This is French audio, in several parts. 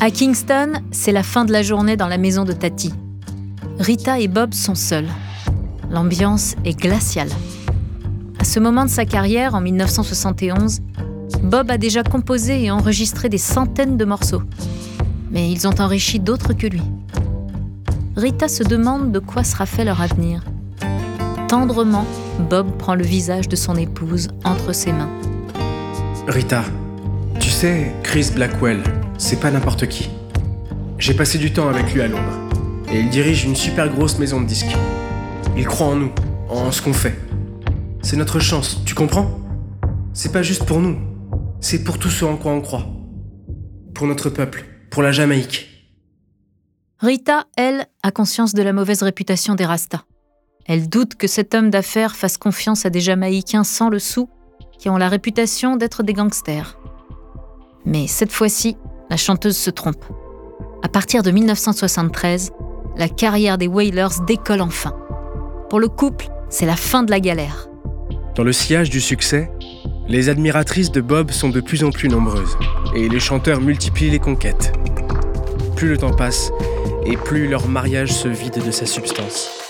À Kingston, c'est la fin de la journée dans la maison de Tati. Rita et Bob sont seuls. L'ambiance est glaciale. À ce moment de sa carrière, en 1971, Bob a déjà composé et enregistré des centaines de morceaux. Mais ils ont enrichi d'autres que lui. Rita se demande de quoi sera fait leur avenir. Tendrement, Bob prend le visage de son épouse entre ses mains. Rita, tu sais, Chris Blackwell, c'est pas n'importe qui. J'ai passé du temps avec lui à Londres. Et il dirige une super grosse maison de disques. Il croit en nous, en ce qu'on fait. C'est notre chance, tu comprends? C'est pas juste pour nous, c'est pour tous ceux en quoi on croit. Pour notre peuple, pour la Jamaïque. Rita, elle, a conscience de la mauvaise réputation des Rastas. Elle doute que cet homme d'affaires fasse confiance à des Jamaïcains sans le sou qui ont la réputation d'être des gangsters. Mais cette fois-ci, la chanteuse se trompe. À partir de 1973, la carrière des Wailers décolle enfin. Pour le couple, c'est la fin de la galère. Dans le sillage du succès, les admiratrices de Bob sont de plus en plus nombreuses et les chanteurs multiplient les conquêtes. Plus le temps passe et plus leur mariage se vide de sa substance.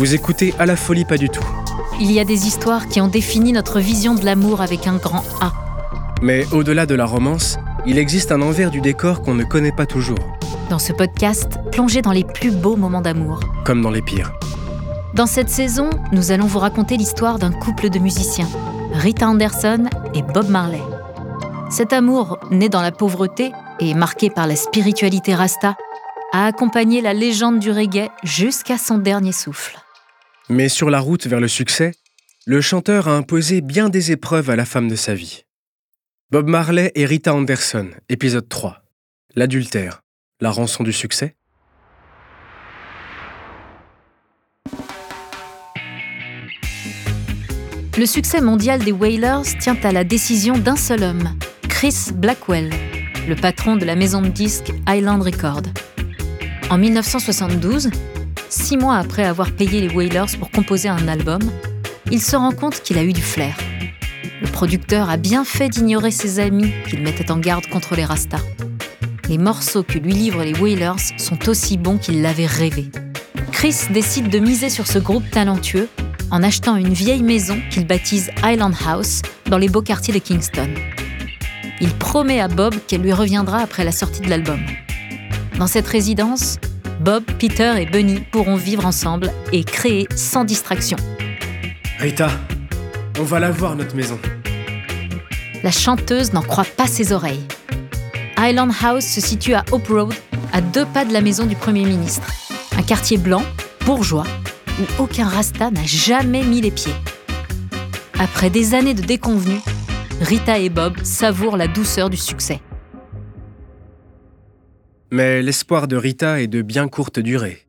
Vous écoutez à la folie pas du tout. Il y a des histoires qui ont défini notre vision de l'amour avec un grand A. Mais au-delà de la romance, il existe un envers du décor qu'on ne connaît pas toujours. Dans ce podcast, plongez dans les plus beaux moments d'amour. Comme dans les pires. Dans cette saison, nous allons vous raconter l'histoire d'un couple de musiciens, Rita Anderson et Bob Marley. Cet amour, né dans la pauvreté et marqué par la spiritualité rasta, a accompagné la légende du reggae jusqu'à son dernier souffle. Mais sur la route vers le succès, le chanteur a imposé bien des épreuves à la femme de sa vie. Bob Marley et Rita Anderson, épisode 3. L'adultère, la rançon du succès. Le succès mondial des Wailers tient à la décision d'un seul homme, Chris Blackwell, le patron de la maison de disques Island Record. En 1972, six mois après avoir payé les Wailers pour composer un album, il se rend compte qu'il a eu du flair. Le producteur a bien fait d'ignorer ses amis qu'il mettait en garde contre les Rastas. Les morceaux que lui livrent les Wailers sont aussi bons qu'il l'avait rêvé. Chris décide de miser sur ce groupe talentueux en achetant une vieille maison qu'il baptise Island House dans les beaux quartiers de Kingston. Il promet à Bob qu'elle lui reviendra après la sortie de l'album. Dans cette résidence, Bob, Peter et Bunny pourront vivre ensemble et créer sans distraction. Rita, on va la voir, notre maison. La chanteuse n'en croit pas ses oreilles. Island House se situe à Hope Road, à deux pas de la maison du Premier ministre. Un quartier blanc, bourgeois, où aucun rasta n'a jamais mis les pieds. Après des années de déconvenues, Rita et Bob savourent la douceur du succès. Mais l'espoir de Rita est de bien courte durée.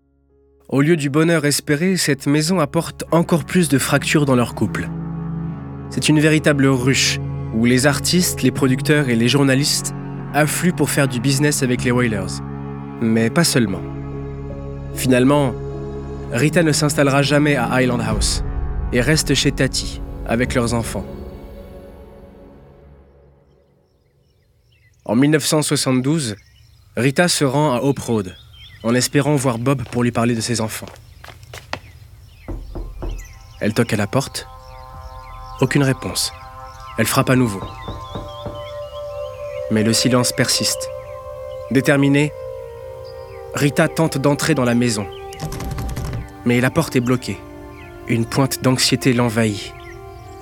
Au lieu du bonheur espéré, cette maison apporte encore plus de fractures dans leur couple. C'est une véritable ruche où les artistes, les producteurs et les journalistes affluent pour faire du business avec les Wailers. Mais pas seulement. Finalement, Rita ne s'installera jamais à Island House et reste chez Tati avec leurs enfants. En 1972, Rita se rend à Hope en espérant voir Bob pour lui parler de ses enfants. Elle toque à la porte. Aucune réponse. Elle frappe à nouveau. Mais le silence persiste. Déterminée, Rita tente d'entrer dans la maison. Mais la porte est bloquée. Une pointe d'anxiété l'envahit.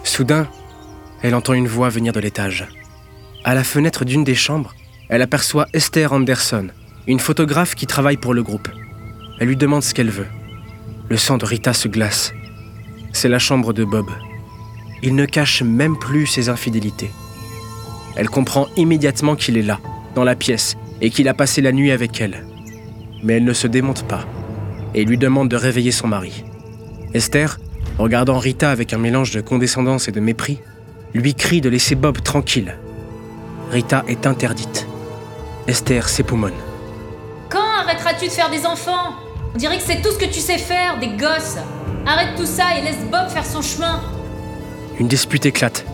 Soudain, elle entend une voix venir de l'étage. À la fenêtre d'une des chambres, elle aperçoit Esther Anderson, une photographe qui travaille pour le groupe. Elle lui demande ce qu'elle veut. Le sang de Rita se glace. C'est la chambre de Bob. Il ne cache même plus ses infidélités. Elle comprend immédiatement qu'il est là, dans la pièce, et qu'il a passé la nuit avec elle. Mais elle ne se démonte pas et lui demande de réveiller son mari. Esther, regardant Rita avec un mélange de condescendance et de mépris, lui crie de laisser Bob tranquille. Rita est interdite. Esther s'époumonne. Quand arrêteras-tu de faire des enfants? On dirait que c'est tout ce que tu sais faire, des gosses. Arrête tout ça et laisse Bob faire son chemin. Une dispute éclate.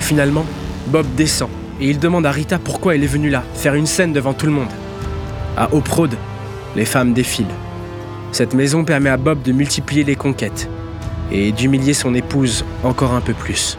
Finalement, Bob descend et il demande à Rita pourquoi elle est venue là, faire une scène devant tout le monde. À Oprode, les femmes défilent. Cette maison permet à Bob de multiplier les conquêtes et d'humilier son épouse encore un peu plus.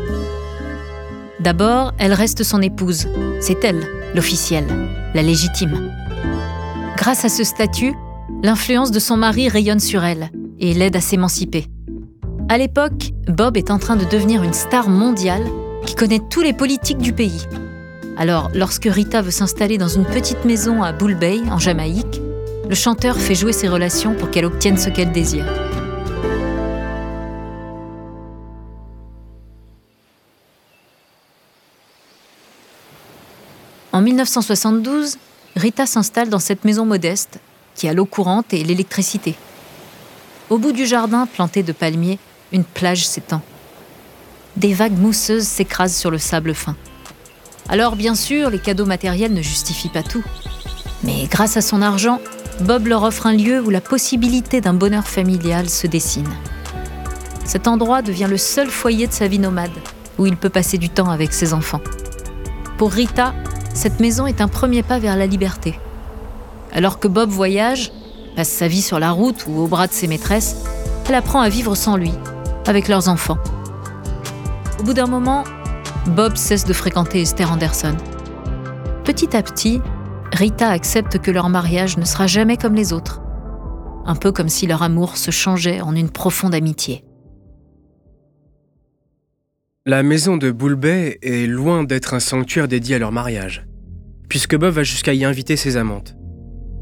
D'abord, elle reste son épouse. C'est elle, l'officielle, la légitime. Grâce à ce statut, l'influence de son mari rayonne sur elle et l'aide à s'émanciper. À l'époque, Bob est en train de devenir une star mondiale qui connaît tous les politiques du pays. Alors, lorsque Rita veut s'installer dans une petite maison à Bull Bay, en Jamaïque, le chanteur fait jouer ses relations pour qu'elle obtienne ce qu'elle désire. En 1972, Rita s'installe dans cette maison modeste qui a l'eau courante et l'électricité. Au bout du jardin planté de palmiers, une plage s'étend. Des vagues mousseuses s'écrasent sur le sable fin. Alors bien sûr, les cadeaux matériels ne justifient pas tout. Mais grâce à son argent, Bob leur offre un lieu où la possibilité d'un bonheur familial se dessine. Cet endroit devient le seul foyer de sa vie nomade, où il peut passer du temps avec ses enfants. Pour Rita, cette maison est un premier pas vers la liberté. Alors que Bob voyage, passe sa vie sur la route ou au bras de ses maîtresses, elle apprend à vivre sans lui, avec leurs enfants. Au bout d'un moment, Bob cesse de fréquenter Esther Anderson. Petit à petit, Rita accepte que leur mariage ne sera jamais comme les autres, un peu comme si leur amour se changeait en une profonde amitié. La maison de Boulbay est loin d'être un sanctuaire dédié à leur mariage, puisque Bob va jusqu'à y inviter ses amantes.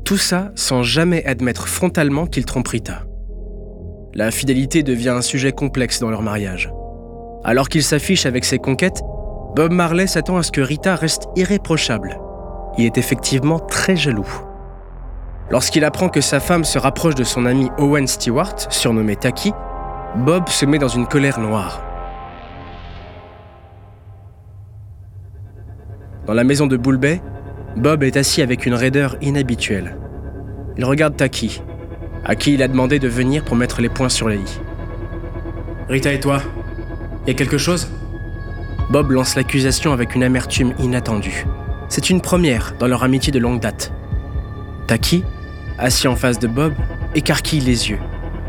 Tout ça sans jamais admettre frontalement qu'il trompe Rita. La fidélité devient un sujet complexe dans leur mariage. Alors qu'il s'affiche avec ses conquêtes, Bob Marley s'attend à ce que Rita reste irréprochable. Il est effectivement très jaloux. Lorsqu'il apprend que sa femme se rapproche de son ami Owen Stewart, surnommé Taki, Bob se met dans une colère noire. Dans la maison de Bull Bob est assis avec une raideur inhabituelle. Il regarde Taki, à qui il a demandé de venir pour mettre les points sur les i. Rita et toi, y a quelque chose? Bob lance l'accusation avec une amertume inattendue. C'est une première dans leur amitié de longue date. Taki, assis en face de Bob, écarquille les yeux,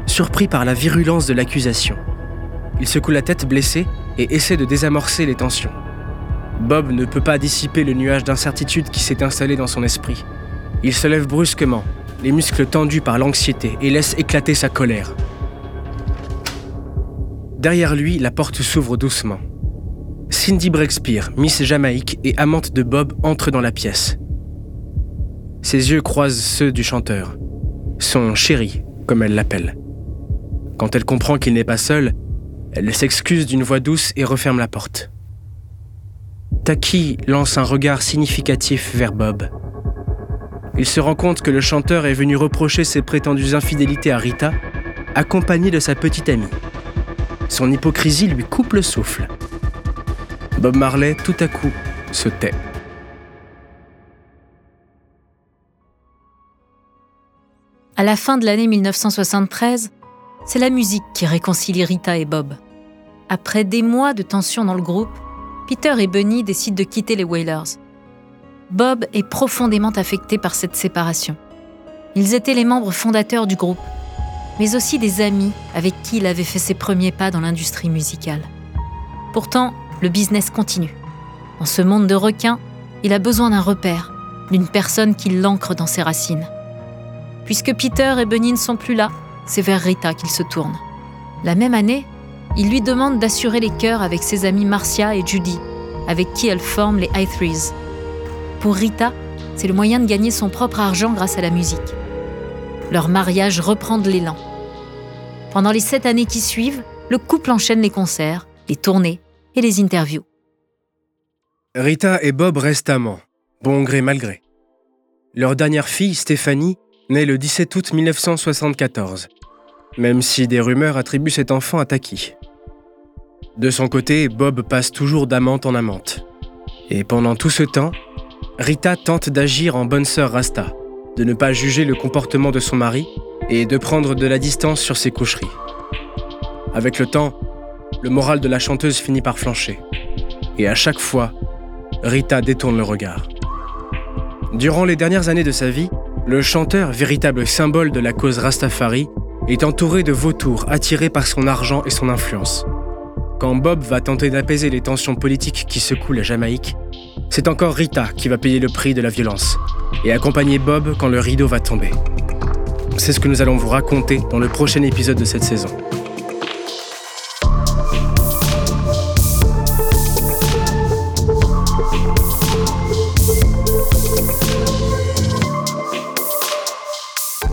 surpris par la virulence de l'accusation. Il secoue la tête blessée et essaie de désamorcer les tensions. Bob ne peut pas dissiper le nuage d'incertitude qui s'est installé dans son esprit. Il se lève brusquement, les muscles tendus par l'anxiété, et laisse éclater sa colère. Derrière lui, la porte s'ouvre doucement. Cindy Breakspear, Miss Jamaïque et amante de Bob, entre dans la pièce. Ses yeux croisent ceux du chanteur, son chéri, comme elle l'appelle. Quand elle comprend qu'il n'est pas seul, elle s'excuse d'une voix douce et referme la porte. Taki lance un regard significatif vers Bob. Il se rend compte que le chanteur est venu reprocher ses prétendues infidélités à Rita, accompagné de sa petite amie. Son hypocrisie lui coupe le souffle. Bob Marley, tout à coup, se tait. À la fin de l'année 1973, c'est la musique qui réconcilie Rita et Bob. Après des mois de tension dans le groupe, Peter et Bunny décident de quitter les Whalers. Bob est profondément affecté par cette séparation. Ils étaient les membres fondateurs du groupe, mais aussi des amis avec qui il avait fait ses premiers pas dans l'industrie musicale. Pourtant, le business continue. Dans ce monde de requins, il a besoin d'un repère, d'une personne qui l'ancre dans ses racines. Puisque Peter et Bunny ne sont plus là, c'est vers Rita qu'il se tourne. La même année, il lui demande d'assurer les chœurs avec ses amis Marcia et Judy, avec qui elle forme les i Pour Rita, c'est le moyen de gagner son propre argent grâce à la musique. Leur mariage reprend de l'élan. Pendant les sept années qui suivent, le couple enchaîne les concerts, les tournées et les interviews. Rita et Bob restent amants, bon gré mal gré. Leur dernière fille, Stéphanie, naît le 17 août 1974, même si des rumeurs attribuent cet enfant à Taki. De son côté, Bob passe toujours d'amante en amante. Et pendant tout ce temps, Rita tente d'agir en bonne sœur Rasta, de ne pas juger le comportement de son mari et de prendre de la distance sur ses coucheries. Avec le temps, le moral de la chanteuse finit par flancher. Et à chaque fois, Rita détourne le regard. Durant les dernières années de sa vie, le chanteur, véritable symbole de la cause Rastafari, est entouré de vautours attirés par son argent et son influence. Quand Bob va tenter d'apaiser les tensions politiques qui secouent la Jamaïque, c'est encore Rita qui va payer le prix de la violence et accompagner Bob quand le rideau va tomber. C'est ce que nous allons vous raconter dans le prochain épisode de cette saison.